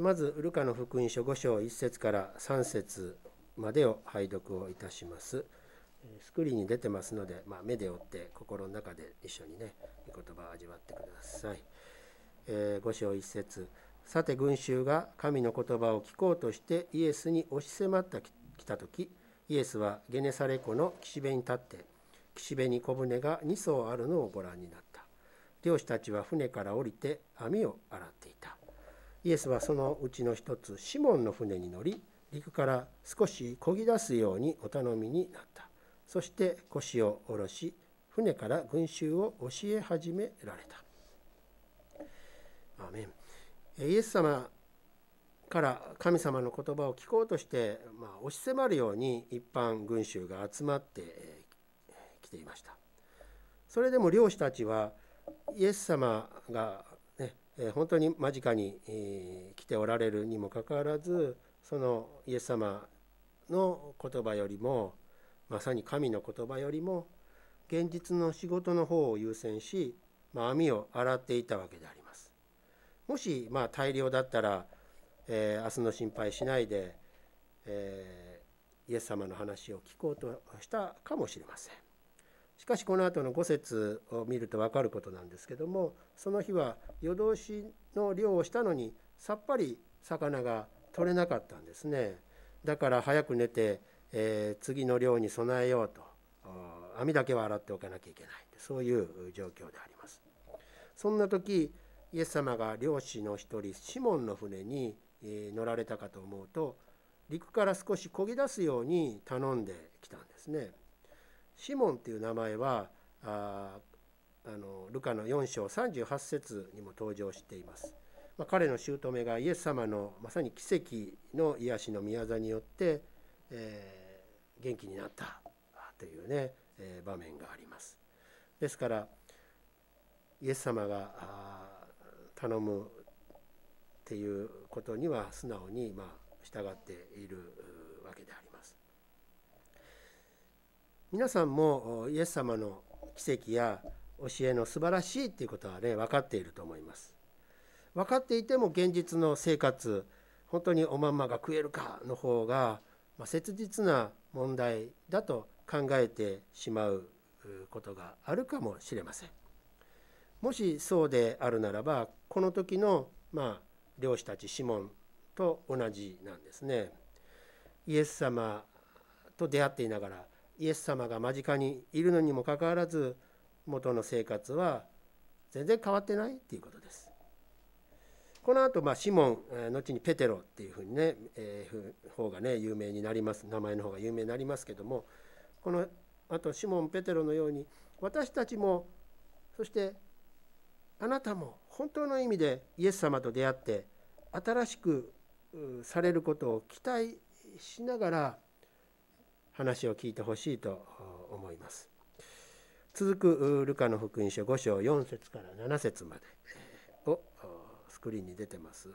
まずルカの福音書5章1節から3節までを拝読をいたします。スクリーンに出てますので、まあ、目で追って心の中で一緒にね御言葉を味わってください、えー、5章1節。さて群衆が神の言葉を聞こうとしてイエスに押し迫ってきた時イエスはゲネサレ湖の岸辺に立って岸辺に小舟が2艘あるのをご覧になった。漁師たちは船から降りて網を洗っていた。イエスはそのうちの一つシモンの船に乗り陸から少し漕ぎ出すようにお頼みになった。そして腰を下ろし船から群衆を教え始められた。アメン。イエス様から神様の言葉を聞こうとして、まあ、押し迫るように一般群衆が集まってきていました。それでも漁師たちはイエス様がえ本当に間近に、え来ておられるにもかかわらずそのイエス様の言葉よりもまさに神の言葉よりも現実の仕事の方を優先し、まあ、網を洗っていたわけであります。もし、まあ、大量だったら、えー、明日の心配しないで、えー、イエス様の話を聞こうとしたかもしれません。しかしこの後の5節を見ると分かることなんですけどもその日は夜通しの漁をしたのにさっぱり魚が取れなかったんですね。だから早く寝て、えー、次の漁に備えようと網だけは洗っておかなきゃいけないそういう状況であります。そんな時イエス様が漁師の一人シモンの船に乗られたかと思うと陸から少し漕ぎ出すように頼んできたんですね。シモンっていう名前はああのルカの4章38節にも登場しています。まあ、彼の姑がイエス様のまさに奇跡の癒しの宮座によって、えー、元気になったというね、えー、場面があります。ですからイエス様が頼むっていうことには素直にまあ従っているわけであります。皆さんもイエス様の奇跡や教えの素晴らしいっていうことはね分かっていると思います。分かっていても現実の生活本当におまんまが食えるかの方が、ま、切実な問題だと考えてしまうことがあるかもしれません。もしそうであるならばこの時のまあ漁師たちシモンと同じなんですね。イエス様と出会っていながらイエス様が間近にいるのにもかかわらず元の生活は全然変わってないっていうことです。この後、まシモン、後にペテロっていうふうにね、えー、方がね有名になります名前の方が有名になりますけどもこのあとシモン・ペテロのように私たちもそしてあなたも本当の意味でイエス様と出会って新しくされることを期待しながら話を聞いてほしいと思います。続くルカの福音書5章4節から7節までをスクリーンに出てます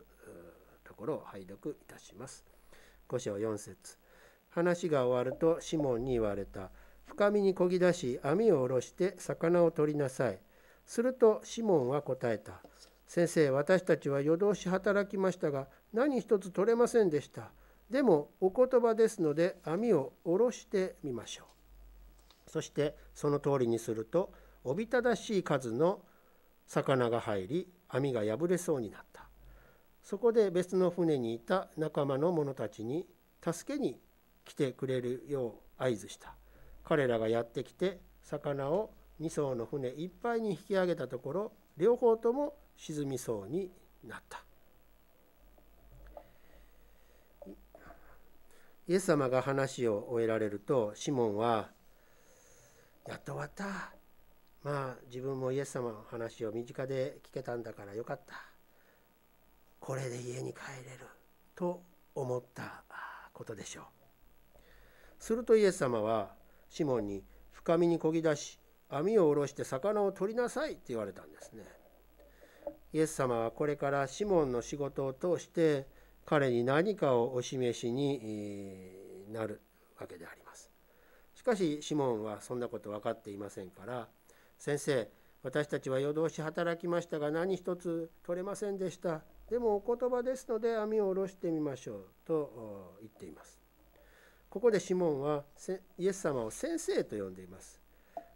ところを拝読いたします。5章4節話が終わるとシモンに言われた。深みにこぎ出し網を下ろして魚を取りなさい。するとシモンは答えた。先生、私たちは夜通し働きましたが何一つ取れませんでした。でもお言葉ですので網を下ろしてみましょう。そしてその通りにするとおびただしい数の魚が入り網が破れそうになった。そこで別の船にいた仲間の者たちに助けに来てくれるよう合図した。彼らがやってきて魚を2艘の船いっぱいに引き上げたところ両方とも沈みそうになった。イエス様が話を終えられるとシモンは「やっと終わった。まあ自分もイエス様の話を身近で聞けたんだからよかった。これで家に帰れる」と思ったことでしょう。するとイエス様はシモンに深みにこぎ出し網を下ろして魚を取りなさいって言われたんですね。イエス様はこれからシモンの仕事を通して彼に何かをお示しになるわけであります。しかしシモンはそんなこと分かっていませんから「先生私たちは夜通し働きましたが何一つ取れませんでした」でもお言葉ですので網を下ろしてみましょう。と言っています。ここでシモンはイエス様を先生と呼んでいます、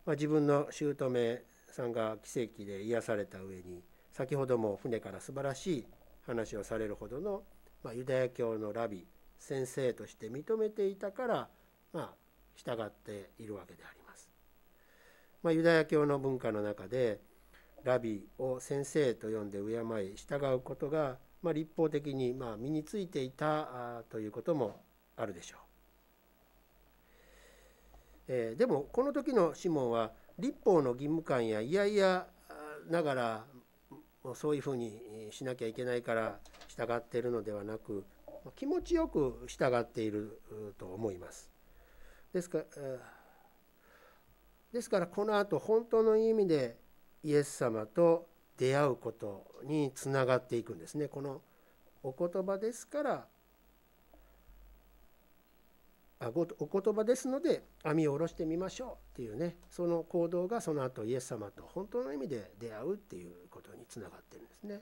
まあ、自分の姑さんが奇跡で癒された上に先ほども船から素晴らしい話をされるほどの、まあ、ユダヤ教のラビ先生として認めていたから、まあ、従っているわけであります。まあ、ユダヤ教の文化の中でラビを先生と呼んで敬い従うことが、まあ、立法的にまあ身についていたということもあるでしょう。えー、でもこの時のシモンは立法の義務感やいやいやながらもうそういうふうにしなきゃいけないから従っているのではなく気持ちよく従っていると思います。ですからですからこのあと本当の意味でイエス様と出会うことにつながっていくんですね。このお言葉ですからあお言葉ですので網を下ろしてみましょうっていうねその行動がその後イエス様と本当の意味で出会うっていうことにつながってるんですね。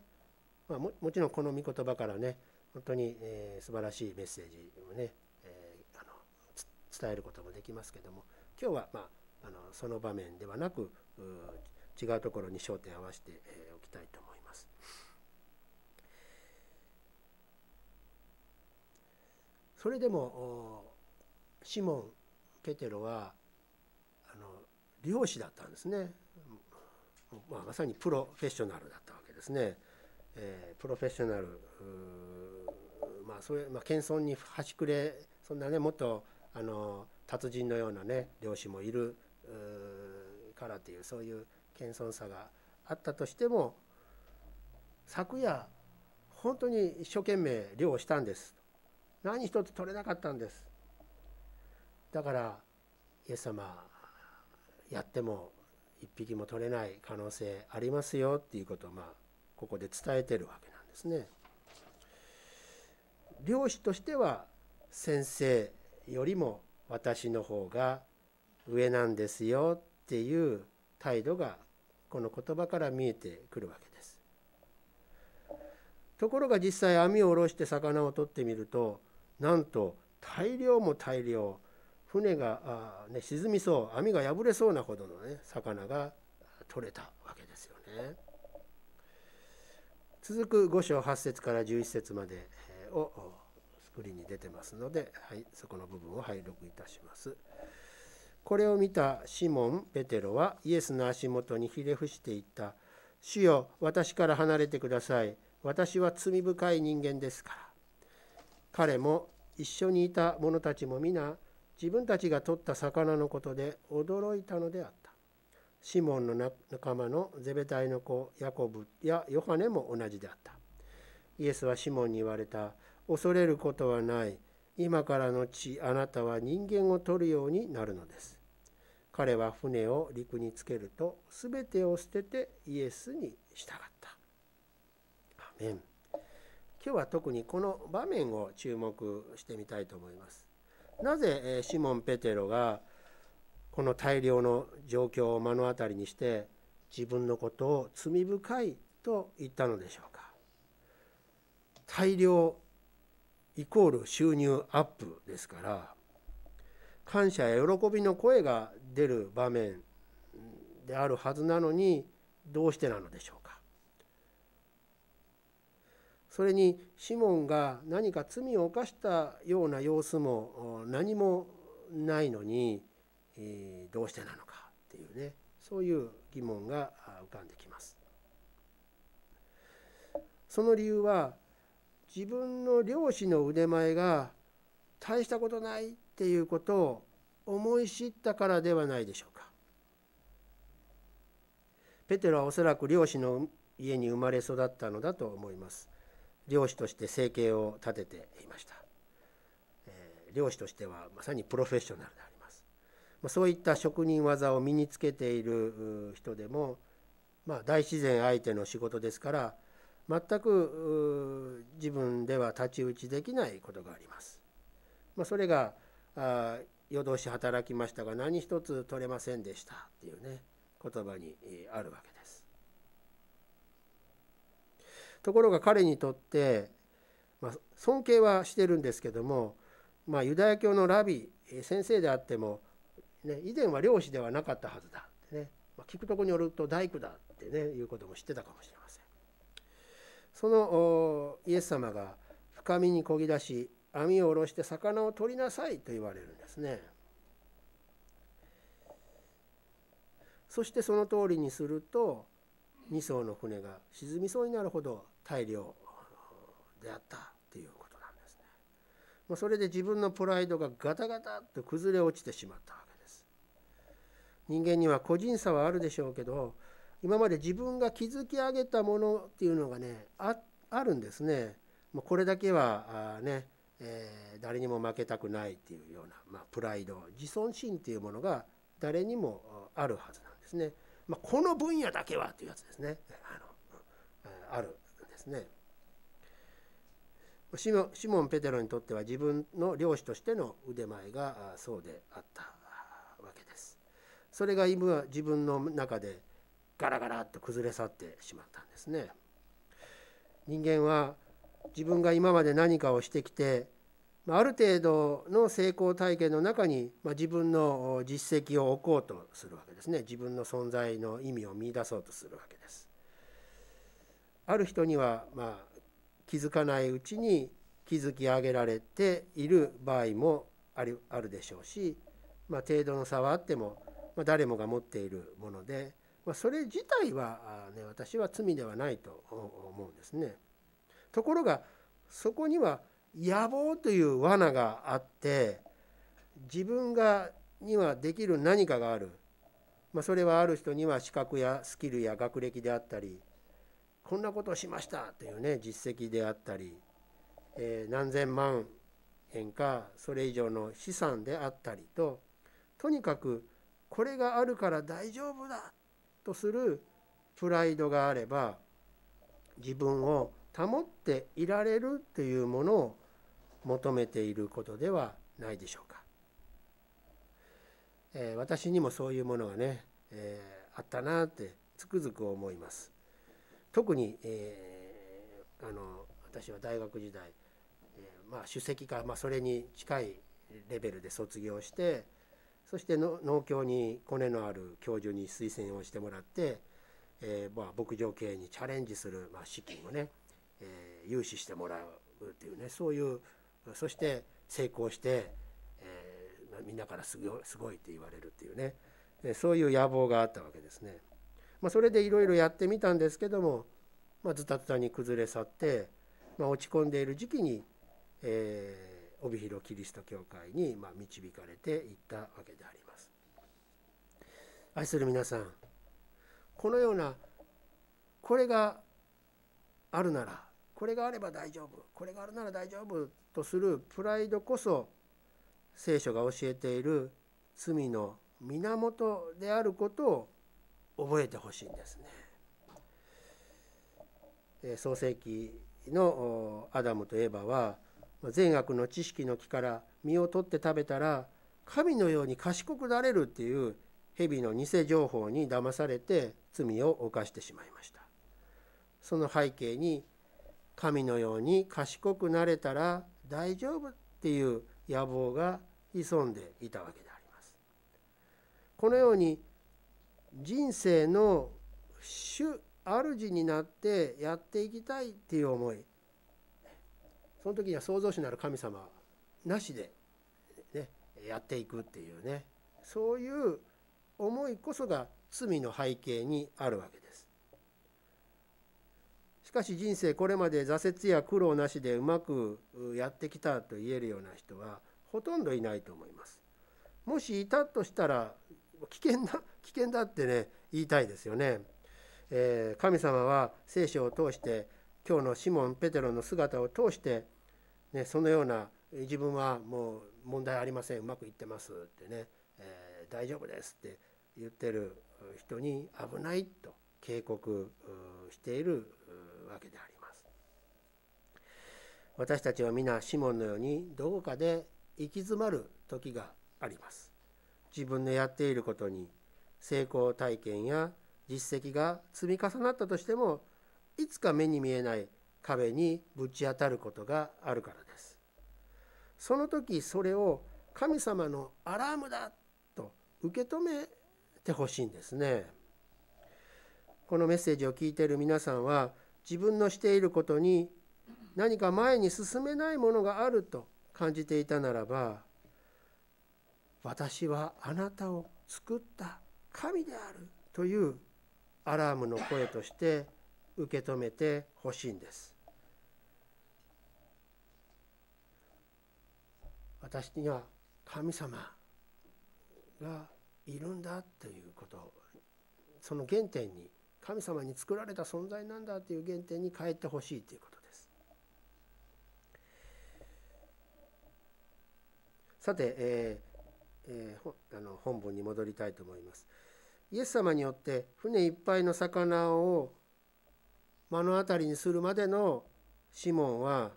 まあ、もちろんこの御言葉からね本当に、えー、素晴らしいメッセージをね、えー、あの伝えることもできますけども今日は、まあ、あのその場面ではなく違うところに焦点を合わせてえおきたいと思います。それでもシモン・ペテロはあの漁師だったんですね、まあ、まさにプロフェッショナルだったわけですね、えー、プロフェッショナルまあそれ、まあ、謙遜に端くれそんなねもっとあの達人のようなね漁師もいるからというそういう謙遜さがあったとしても昨夜本当に一生懸命漁をしたんです。何一つ取れなかったんです。だからイエス様やっても一匹も取れない可能性ありますよっていうことをまあここで伝えてるわけなんですね。漁師としては先生よりも私の方が上なんですよっていう態度がこの言葉から見えてくるわけです。ところが実際網を下ろして魚を取ってみるとなんと大量も大量船があ、ね、沈みそう網が破れそうなほどのね魚が取れたわけですよね。続く5章8節から11節までをスクリーンに出てますので、はい、そこの部分を拝読いたします。これを見たシモン・ペテロはイエスの足元にひれ伏していった。主よ、私から離れてください。私は罪深い人間ですから。彼も一緒にいた者たちも皆自分たちが取った魚のことで驚いたのであった。シモンの仲間のゼベタイの子ヤコブやヨハネも同じであった。イエスはシモンに言われた。恐れることはない。今からのちあなたは人間を取るようになるのです。彼は船を陸につけると全てを捨ててイエスに従った。アメン今日は特にこの場面を注目してみたいと思います。なぜシモン・ペテロがこの大量の状況を目の当たりにして自分のことを罪深いと言ったのでしょうか。大量イコール収入アップですから感謝や喜びの声が出る場面であるはずなのにどうしてなのでしょうか。それにシモンが何か罪を犯したような様子も何もないのに、どうしてなのかっていうねそういう疑問が浮かんできます。その理由は自分の漁師の腕前が大したことないっていうことを思い知ったからではないでしょうか。ペテロはおそらく漁師の家に生まれ育ったのだと思います。漁師として生計を立てていました、えー、漁師としてはまさにプロフェッショナルであ、そういった職人技を身につけている人でも、まあ、大自然相手の仕事ですから全く自分では太刀打ちできないことがあります、まあ、それがあ夜通し働きましたが何一つ取れませんでしたっていうね言葉にあるわけです。ところが彼にとって、まあ、尊敬はしてるんですけども、まあ、ユダヤ教のラビ先生であっても、ね、以前は漁師ではなかったはずだってね、まあ、聞くとこによると大工だってねいうことも知ってたかもしれません。そのイエス様が深みにこぎ出し網を下ろして魚を取りなさいと言われるんですね。そしてその通りにすると2艘の船が沈みそうになるほど大量であったということなんですね。まあ、それで自分のプライドがガタガタと崩れ落ちてしまったわ。人間には個人差はあるでしょうけど今まで自分が築き上げたものっていうのがねあるんですね。もうこれだけはあね、えー、誰にも負けたくないっていうような、まあ、プライド自尊心っていうものが誰にもあるはずなんですね。まあ、この分野だけはというやつですね。あのあるんですね。シモン・ペテロにとっては自分の漁師としての腕前がそうであった。それが今自分の中でガラガラと崩れ去ってしまったんですね。人間は自分が今まで何かをしてきてある程度の成功体験の中に自分の実績を置こうとするわけですね自分の存在の意味を見いだそうとするわけですある人にはまあ気づかないうちに築き上げられている場合もあるあるでしょうし、まあ、程度の差はあっても、まあ、誰もが持っているもので、まあ、それ自体は、ね、私は罪ではないと思うんですね。ところがそこには野望という罠があって自分がにはできる何かがある、まあ、それはある人には資格やスキルや学歴であったりこんなことをしましたというね実績であったり、えー、何千万円かそれ以上の資産であったりととにかくこれがあるから大丈夫だとするプライドがあれば自分を保っていられるというものを求めていることではないでしょうか。えー、私にもそういうものがね、えー、あったなってつくづく思います。特に、えー、あの私は大学時代、えー、まあ、首席か、まあ、それに近いレベルで卒業してそして農協にコネのある教授に推薦をしてもらって、えー、まあ、牧場経営にチャレンジする、まあ、資金をね、え融資してもらうっていうねそういうそして成功して、えー、みんなからすごすごいって言われるっていうねそういう野望があったわけですね。まあ、それでいろいろやってみたんですけども、まあ、ズタズタに崩れ去って、まあ、落ち込んでいる時期に、えー、帯広キリスト教会に、まあ、導かれていったわけであります。愛する皆さんこのようなこれがあるならこれがあれば大丈夫これがあるなら大丈夫とするプライドこそ聖書が教えている罪の源であることを覚えてほしいんですね。創世記のアダムとエバは善悪の知識の木から実を取って食べたら神のように賢くなれるっていう蛇の偽情報に騙されて罪を犯してしまいました。その背景に神のように賢くなれたら大丈夫っていう野望が潜んでいたわけであります。このように人生の主主になってやっていきたいっていう思いその時には創造主なる神様なしで、ね、やっていくっていうねそういう思いこそが罪の背景にあるわけです。しかし人生これまで挫折や苦労なしでうまくやってきたと言えるような人はほとんどいないと思います。もしいたとしたら危険だ 危険だってね言いたいですよね。えー、神様は聖書を通して今日のシモン・ペテロの姿を通して、ね、そのような自分はもう問題ありませんうまくいってますってね、えー、大丈夫ですって言ってる人に危ないと警告しているわけであります。私たちは皆シモンのようにどこかで行き詰まる時があります。自分のやっていることに成功体験や実績が積み重なったとしてもいつか目に見えない壁にぶち当たることがあるからです。その時それを神様のアラームだと受け止めてほしいんですね。このメッセージを聞いている皆さんは自分のしていることに何か前に進めないものがあると感じていたならば私はあなたを作った神であるというアラームの声として受け止めてほしいんです私には神様がいるんだということその原点に神様に作られた存在なんだという原点に変えてほしいということです。さて、えーえー、あの本文に戻りたいと思います。イエス様によって船いっぱいの魚を目の当たりにするまでのシモンは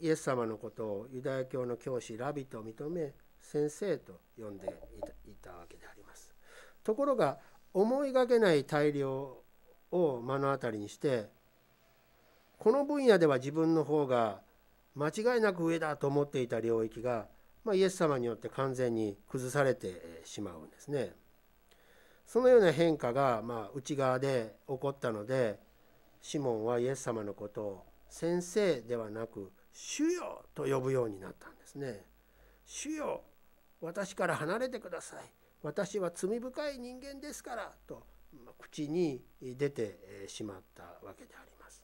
イエス様のことをユダヤ教の教師ラビと認め先生と呼んでいたわけであります。ところが思いがけない大量を目の当たりにしてこの分野では自分の方が間違いなく上だと思っていた領域が、まあ、イエス様によって完全に崩されてしまうんですね。そのような変化が、まあ、内側で起こったのでシモンはイエス様のことを先生ではなく主よと呼ぶようになったんですね。主よ私から離れてください私は罪深い人間ですからと口に出てしまったわけであります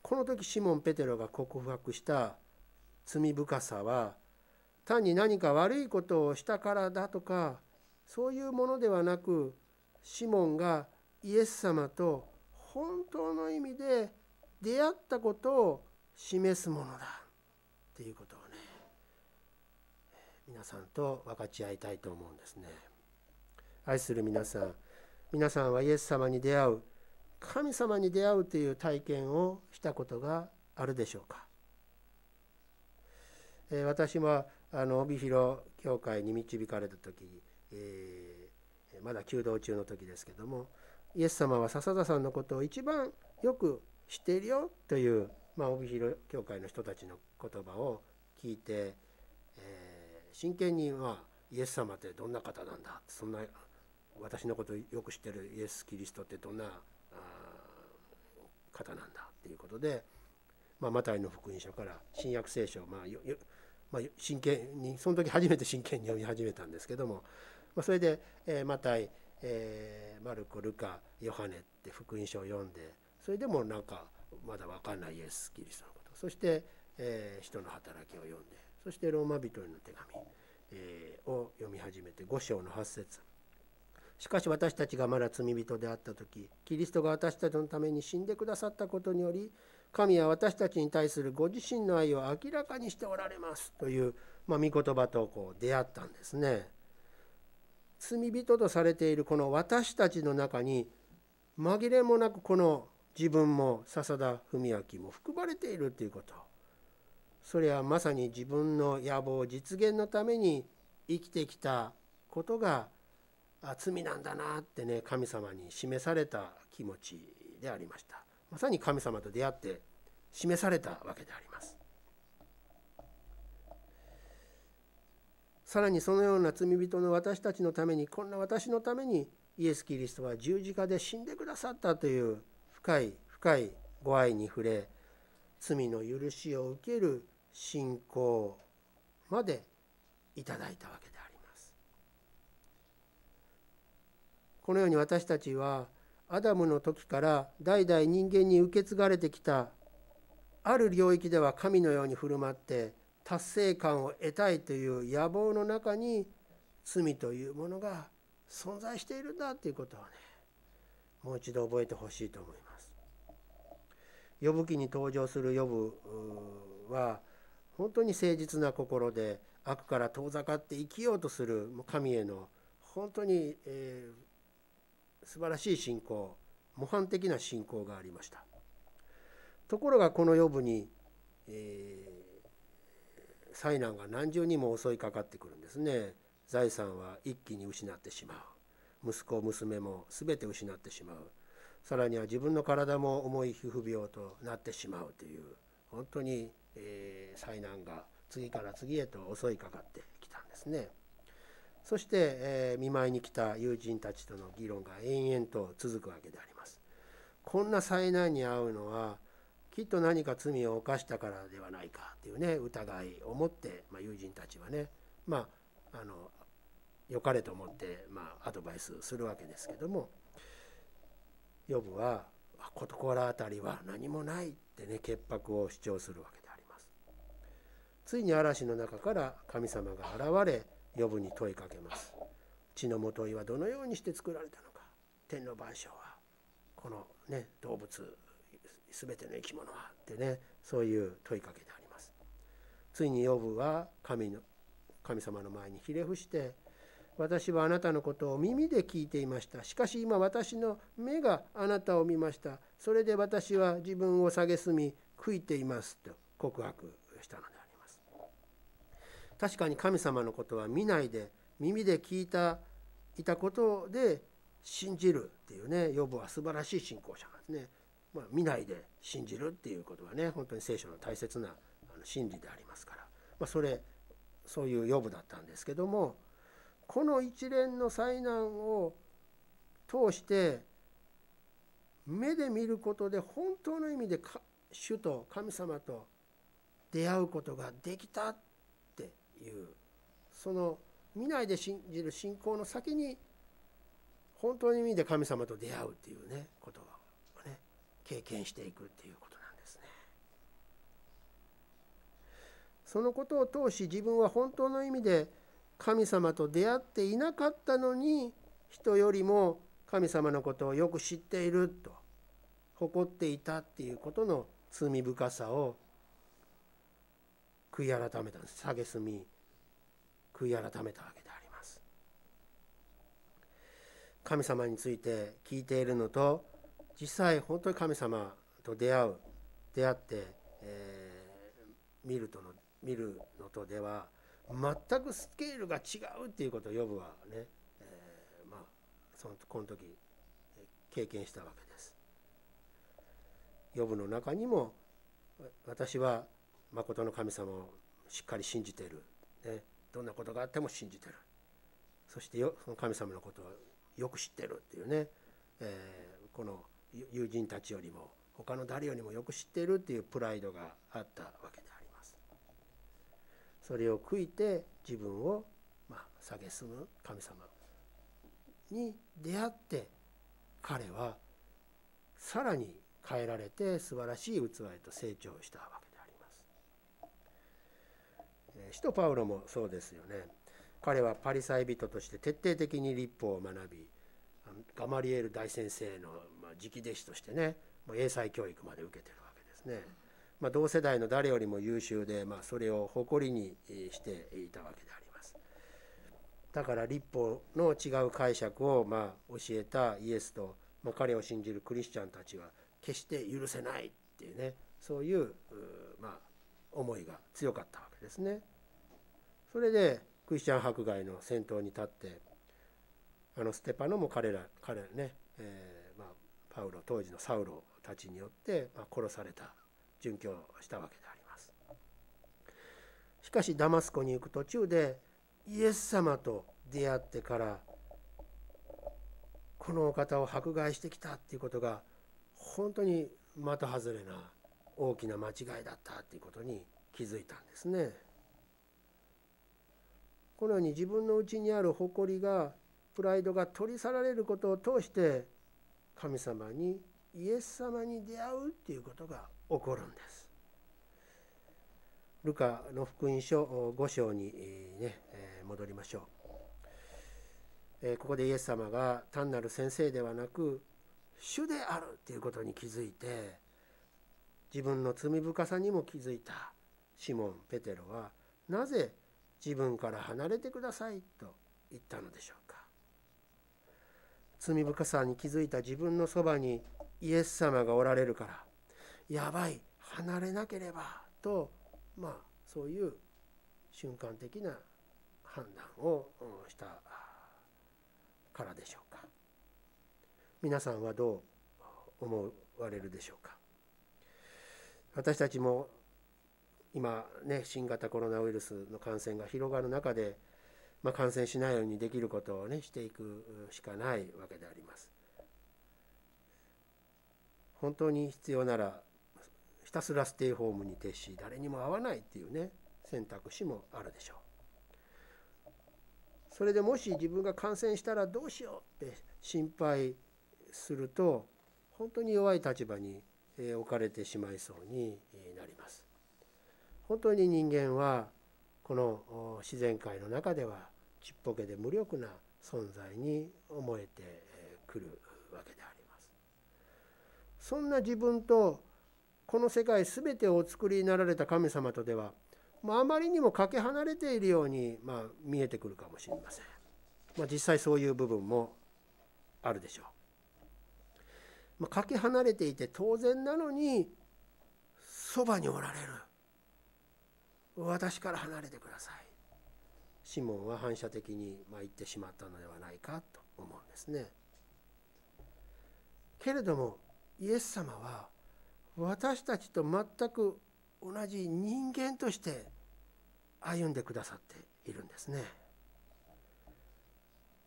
この時シモン・ペテロが告白した罪深さは単に何か悪いことをしたからだとかそういうものではなくシモンがイエス様と本当の意味で出会ったことを示すものだっていうことをね皆さんと分かち合いたいと思うんですね。愛する皆さん皆さんはイエス様に出会う神様に出会うという体験をしたことがあるでしょうか、えー、私はあの帯広教会に導かれた時、えー、まだ弓道中の時ですけどもイエス様は笹田さんのことを一番よく知っているよという、まあ、帯広教会の人たちの言葉を聞いて、えー、真剣に、まあ、イエス様ってどんな方なんだそんな私のことをよく知ってるイエス・キリストってどんな方なんだっていうことで、まあ、マタイの福音書から新約聖書を、まあまあ、真剣にその時初めて真剣に読み始めたんですけども、まあ、それで、えー、マタイ、えー、マルコルカヨハネって福音書を読んでそれでもなんかまだ分かんないイエス・キリストのことそして、えー、人の働きを読んでそしてローマ人への手紙、えー、を読み始めて5章の8節しかし私たちがまだ罪人であった時キリストが私たちのために死んでくださったことにより神は私たちに対するご自身の愛を明らかにしておられますという、まあ、御言葉とこう出会ったんですね。罪人とされているこの私たちの中に紛れもなくこの自分も笹田文明も含まれているということ。それはまさに自分の野望実現のために生きてきたことが罪なんだなってね神様に示された気持ちでありました。まさに神様と出会って示されたわけであります。さらにそのような罪人の私たちのためにこんな私のためにイエス・キリストは十字架で死んでくださったという深い深いご愛に触れ罪の許しを受ける信仰までいただいたわけであります。このように私たちはアダムの時から代々人間に受け継がれてきたある領域では神のように振る舞って達成感を得たいという野望の中に罪というものが存在しているんだということをねもう一度覚えてほしいと思います。呼ぶ記に登場する呼ぶは本当に誠実な心で悪から遠ざかって生きようとする神への本当に、えー、素晴らしい信仰模範的な信仰がありましたところがこの予部に、えー、災難が何重にも襲いかかってくるんですね財産は一気に失ってしまう息子娘も全て失ってしまうさらには自分の体も重い皮膚病となってしまうという本当に、えー、災難が次から次へと襲いかかってきたんですね。そして、えー、見舞いに来た友人たちとの議論が延々と続くわけであります。こんな災難に遭うのはきっと何か罪を犯したからではないかというね疑いを持って、まあ、友人たちはねまああの良かれと思って、まあ、アドバイスするわけですけどもヨブはここら辺りは何もないってね潔白を主張するわけであります。ついに嵐の中から神様が現れヨブに問いかけます。血のもといはどのようにして作られたのか天の万象はこのね動物全ての生き物はってねそういう問いかけであります。ついにヨブは神の神様の前にひれ伏して私はあなたのことを耳で聞いていました。しかし今私の目があなたを見ました。それで私は自分を蔑み悔いていますと告白したのであります。確かに神様のことは見ないで耳で聞いたいたことで信じるっていうね予防は素晴らしい信仰者なんですね。まあ、見ないで信じるっていうことはね本当に聖書の大切な真理でありますから、まあ、それそういう予部だったんですけどもこの一連の災難を通して目で見ることで本当の意味で主と神様と出会うことができたっていうその見ないで信じる信仰の先に本当の意味で神様と出会うっていうねことをね経験していくっていうことなんですね。そのことを通し自分は本当の意味で神様と出会っていなかったのに人よりも神様のことをよく知っていると誇っていたっていうことの罪深さを悔い改めたんです蔑み悔い改めたわけであります神様について聞いているのと実際本当に神様と出会う出会って、えー、見るとの見るのとでは全くスケールが違うっていうことをヨブはね、えー、まあそのこの時経験したわけです。ヨブの中にも私は誠の神様をしっかり信じている、ね、どんなことがあっても信じてるそしてよその神様のことをよく知ってるっていうね、えー、この友人たちよりも他の誰よりもよく知っているっていうプライドがあったわけでありますそれを悔いて自分をまあ蔑む神様に出会って彼はさらに変えられて素晴らしい器へと成長したわけであります。使徒パウロもそうですよね。彼はパリサイ人として徹底的に立法を学びガマリエル大先生の直弟子としてね英才教育まで受けてるわけですね。まあ、同世代の誰よりも優秀で、まあ、それを誇りにしていたわけであります。だから立法の違う解釈をまあ教えたイエスと、まあ、彼を信じるクリスチャンたちは決して許せないっていうねそういうまあ、思いが強かったわけですね。それでクリスチャン迫害の先頭に立ってあのステパノも彼ら彼らね、えー、パウロ当時のサウロたちによって、ま、殺された殉教したわけでありますしかしダマスコに行く途中でイエス様と出会ってからこのお方を迫害してきたっていうことが本当に的外れな大きな間違いだったっていうことに気づいたんですね。このように自分の内にある誇りがプライドが取り去られることを通して神様にイエス様に出会うっていうことが起こるんです。ルカの福音書5章に、ね、戻りましょう。ここでイエス様が単なる先生ではなく主であるということに気づいて自分の罪深さにも気づいたシモン・ペテロはなぜ自分から離れてくださいと言ったのでしょう罪深さに気づいた自分のそばにイエス様がおられるからやばい離れなければとまあそういう瞬間的な判断をしたからでしょうか。皆さんはどう思われるでしょうか。私たちも今ね新型コロナウイルスの感染が広がる中で、まあ、感染しないようにできることをねしていくしかないわけであります。本当に必要ならひたすらステイホームに徹し誰にも会わないっていうね選択肢もあるでしょう。それでもし自分が感染したらどうしようって心配すると本当に弱い立場に置かれてしまいそうになります。本当に人間はこの自然界の中ではちっぽけで無力な存在に思えてくるわけであります。そんな自分とこの世界全てをお作りになられた神様とでは、まあ、あまりにもかけ離れているように、ま、見えてくるかもしれません、まあ、実際そういう部分もあるでしょう、ま、かけ離れていて当然なのにそばにおられる。私から離れてください。シモンは反射的にま言ってしまったのではないかと思うんですねけれどもイエス様は私たちと全く同じ人間として歩んでくださっているんですね。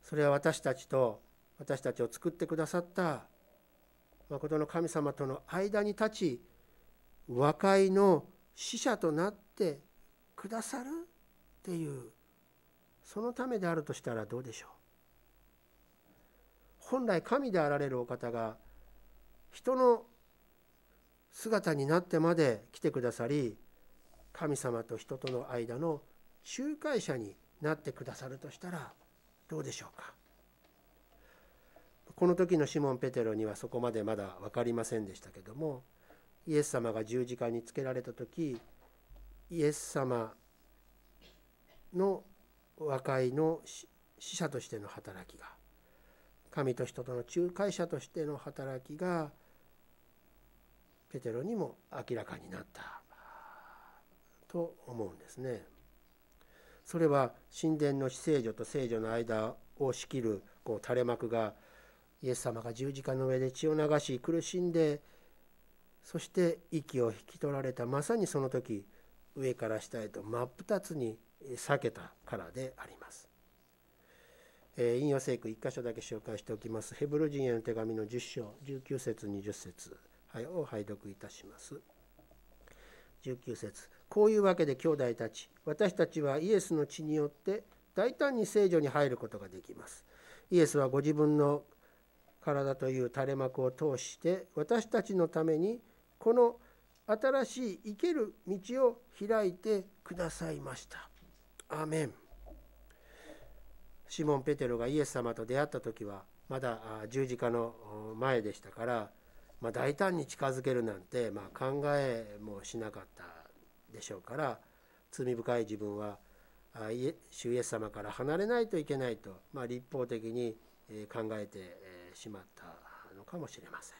それは私たちと私たちを作ってくださった誠の神様との間に立ち和解の使者となってくださるっていうそのためであるとしたらどうでしょう？本来神であられるお方が人の姿になってまで来てくださり神様と人との間の仲介者になってくださるとしたらどうでしょうか？この時のシモン・ペテロにはそこまでまだ分かりませんでしたけどもイエス様が十字架につけられた時イエス様の和解の使者としての働きが神と人との仲介者としての働きがペテロにも明らかになったと思うんですね。それは神殿の死聖女と聖女の間を仕切るこう垂れ幕がイエス様が十字架の上で血を流し苦しんでそして息を引き取られたまさにその時上から下へと真っ二つに裂けたからであります。えー、引用聖句1箇所だけ紹介しておきます。ヘブル人への手紙の10章19節20節はいを拝読いたします。19節こういうわけで兄弟たち私たちはイエスの血によって大胆に聖女に入ることができます。イエスはご自分の体という垂れ幕を通して私たちのためにこの新しい生ける道を開いてくださいました。アーメンシモン・ペテロがイエス様と出会った時はまだ十字架の前でしたからまあ、大胆に近づけるなんて、まあ、考えもしなかったでしょうから罪深い自分は主イエス様から離れないといけないと、まあ、立法的に考えてしまったのかもしれません。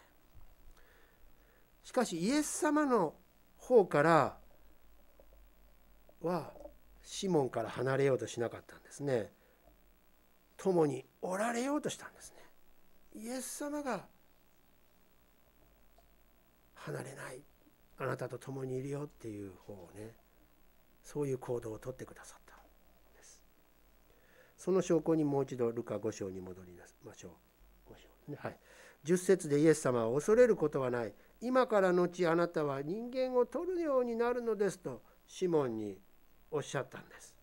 しかしイエス様の方からはシモンから離れようとしなかったんですね。共におられようとしたんですね。イエス様が離れない。あなたと共にいるよっていう方をねそういう行動をとってくださったんです。その証拠にもう一度ルカ5章に戻りましょう5章ね。はい。10節でイエス様は恐れることはない。今から後あなたは人間を取るようになるのですとシモンにおっしゃったんです。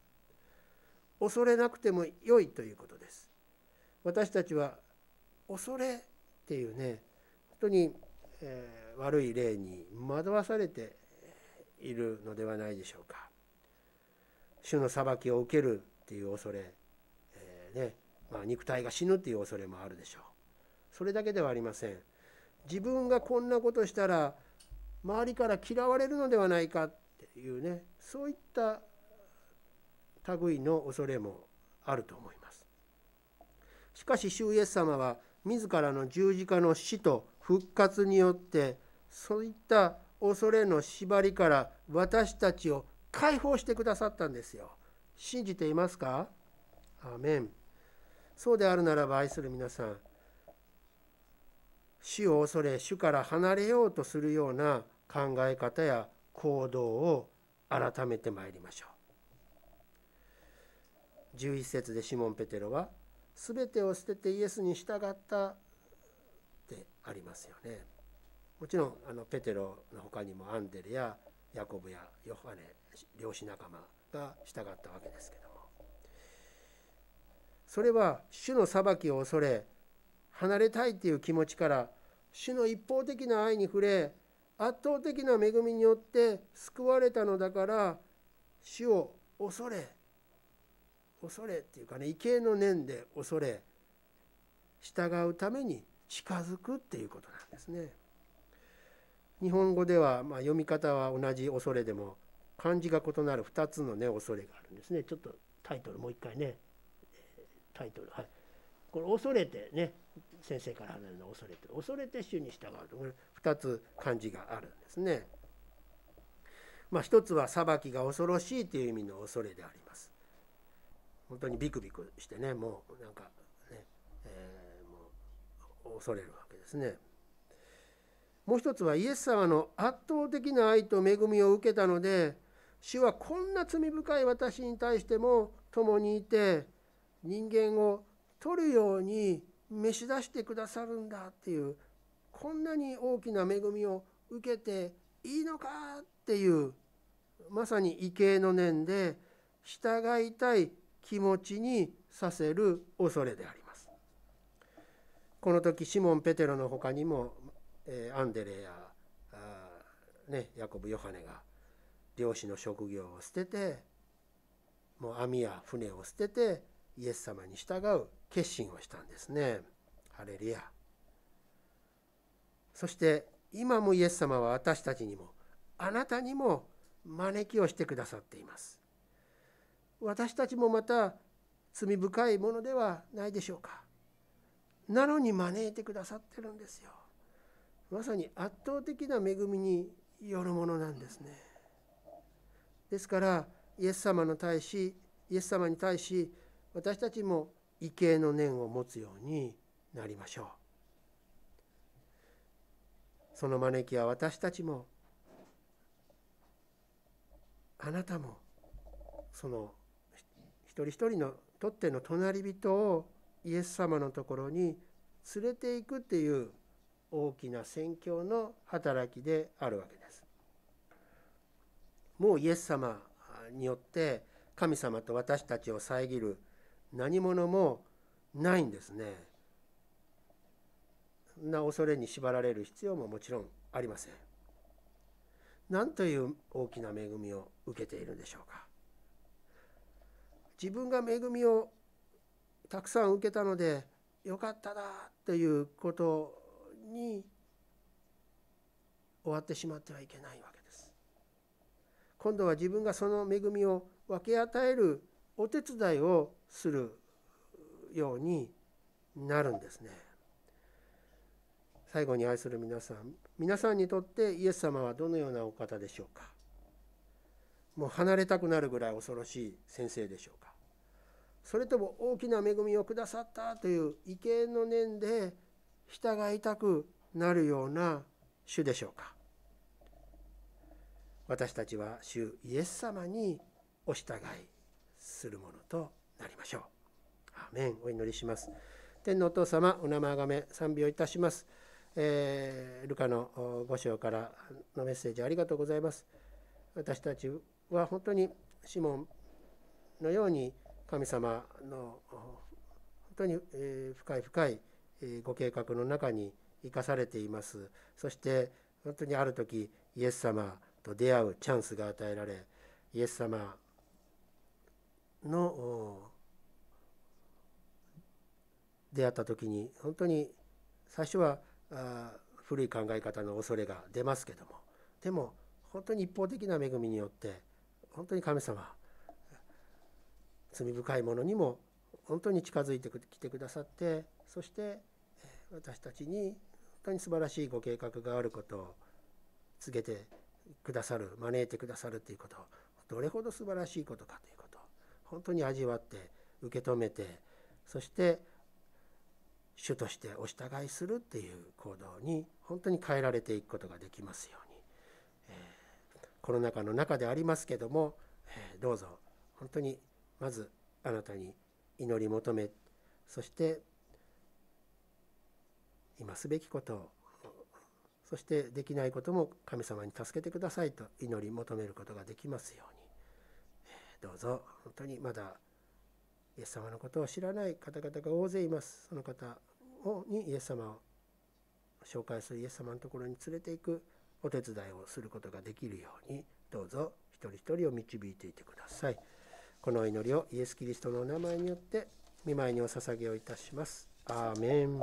恐れなくても良いということです。私たちは恐れっていうね本当に、えー悪い霊に惑わされているのではないでしょうか。主の裁きを受けるっていう恐れ、えー、ねまあ、肉体が死ぬっていう恐れもあるでしょう。それだけではありません。自分がこんなことしたら周りから嫌われるのではないかっていうねそういった類の恐れもあると思います。しかし主イエス様は自らの十字架の死と復活によってそういった恐れの縛りから私たちを解放してくださったんですよ。信じていますか？アメン。そうであるならば愛する皆さん死を恐れ主から離れようとするような考え方や行動を改めてまいりましょう。11節でシモン・ペテロは「全てを捨ててイエスに従った」ってありますよね。もちろんあのペテロの他にもアンデレやヤコブやヨハネ漁師仲間が従ったわけですけども。それは主の裁きを恐れ離れたいっていう気持ちから主の一方的な愛に触れ圧倒的な恵みによって救われたのだから主を恐れ恐れっていうかね畏敬の念で恐れ従うために近づくっていうことなんですね。日本語ではまあ読み方は同じ恐れでも漢字が異なる2つのね恐れがあるんですねちょっとタイトルもう一回ねタイトルはいこれ恐れてね先生から離れるの恐れて恐れて主に従うとこれ2つ漢字があるんですね。まあ一つは裁きが恐ろしいという意味の恐れであります。本当にビクビクしてねもうなんかね、えー、もう恐れるわけですね。もう一つはイエス様の圧倒的な愛と恵みを受けたので主はこんな罪深い私に対しても共にいて人間を取るように召し出してくださるんだっていうこんなに大きな恵みを受けていいのかっていうまさに畏敬の念で従いたい気持ちにさせる恐れであります。この時シモン・ペテロの他にも、えアンデレやね、ヤコブ・ヨハネが漁師の職業を捨ててもう網や船を捨ててイエス様に従う決心をしたんですね。ハレルヤ。そして今もイエス様は私たちにもあなたにも招きをしてくださっています。私たちもまた罪深いものではないでしょうか。なのに招いてくださってるんですよ。まさに圧倒的な恵みによるものなんですね。ですからイエス様の対しイエス様に対し私たちも畏敬の念を持つようになりましょうその招きは私たちもあなたもその一人一人のとっての隣人をイエス様のところに連れていくっていう大きな宣教の働きであるわけです。もうイエス様によって神様と私たちを遮る何者もないんですね。な恐れに縛られる必要ももちろんありません。何という大きな恵みを受けているんでしょうか。自分が恵みをたくさん受けたのでよかったなということに終わってしまってはいけないわけです。今度は自分がその恵みを分け与えるお手伝いをするようになるんですね。最後に愛する皆さん皆さんにとってイエス様はどのようなお方でしょうかもう離れたくなるぐらい恐ろしい先生でしょうかそれとも大きな恵みをくださったという畏敬の念で従いたくなるような主でしょうか私たちは主イエス様にお従いするものとなりましょう。アメンお祈りします。天のお父様お名前がめ賛美をいたします。えー、ルカの5章からのメッセージありがとうございます。私たちは本当にシモンのように神様の本当に、深い深いご計画の中に生かされています。そして本当にある時イエス様と出会うチャンスが与えられイエス様の出会った時に本当に最初は古い考え方の恐れが出ますけどもでも本当に一方的な恵みによって本当に神様罪深いものにも本当に近づいてきてくださってそして私たちに本当に素晴らしいご計画があることを告げてくださる招いてくださるということどれほど素晴らしいことかということ本当に味わって受け止めてそして主としてお従いするっていう行動に本当に変えられていくことができますように、コロナ禍の中でありますけども、え、どうぞ本当にまずあなたに祈り求めそして今すべきことをそしてできないことも神様に助けてくださいと祈り求めることができますように。どうぞ本当にまだイエス様のことを知らない方々が大勢います。その方をにイエス様を紹介するイエス様のところに連れていく。お手伝いをすることができるようにどうぞ一人一人を導いていてください。この祈りをイエス・キリストのお名前によって見舞いにお捧げをいたします。アーメン。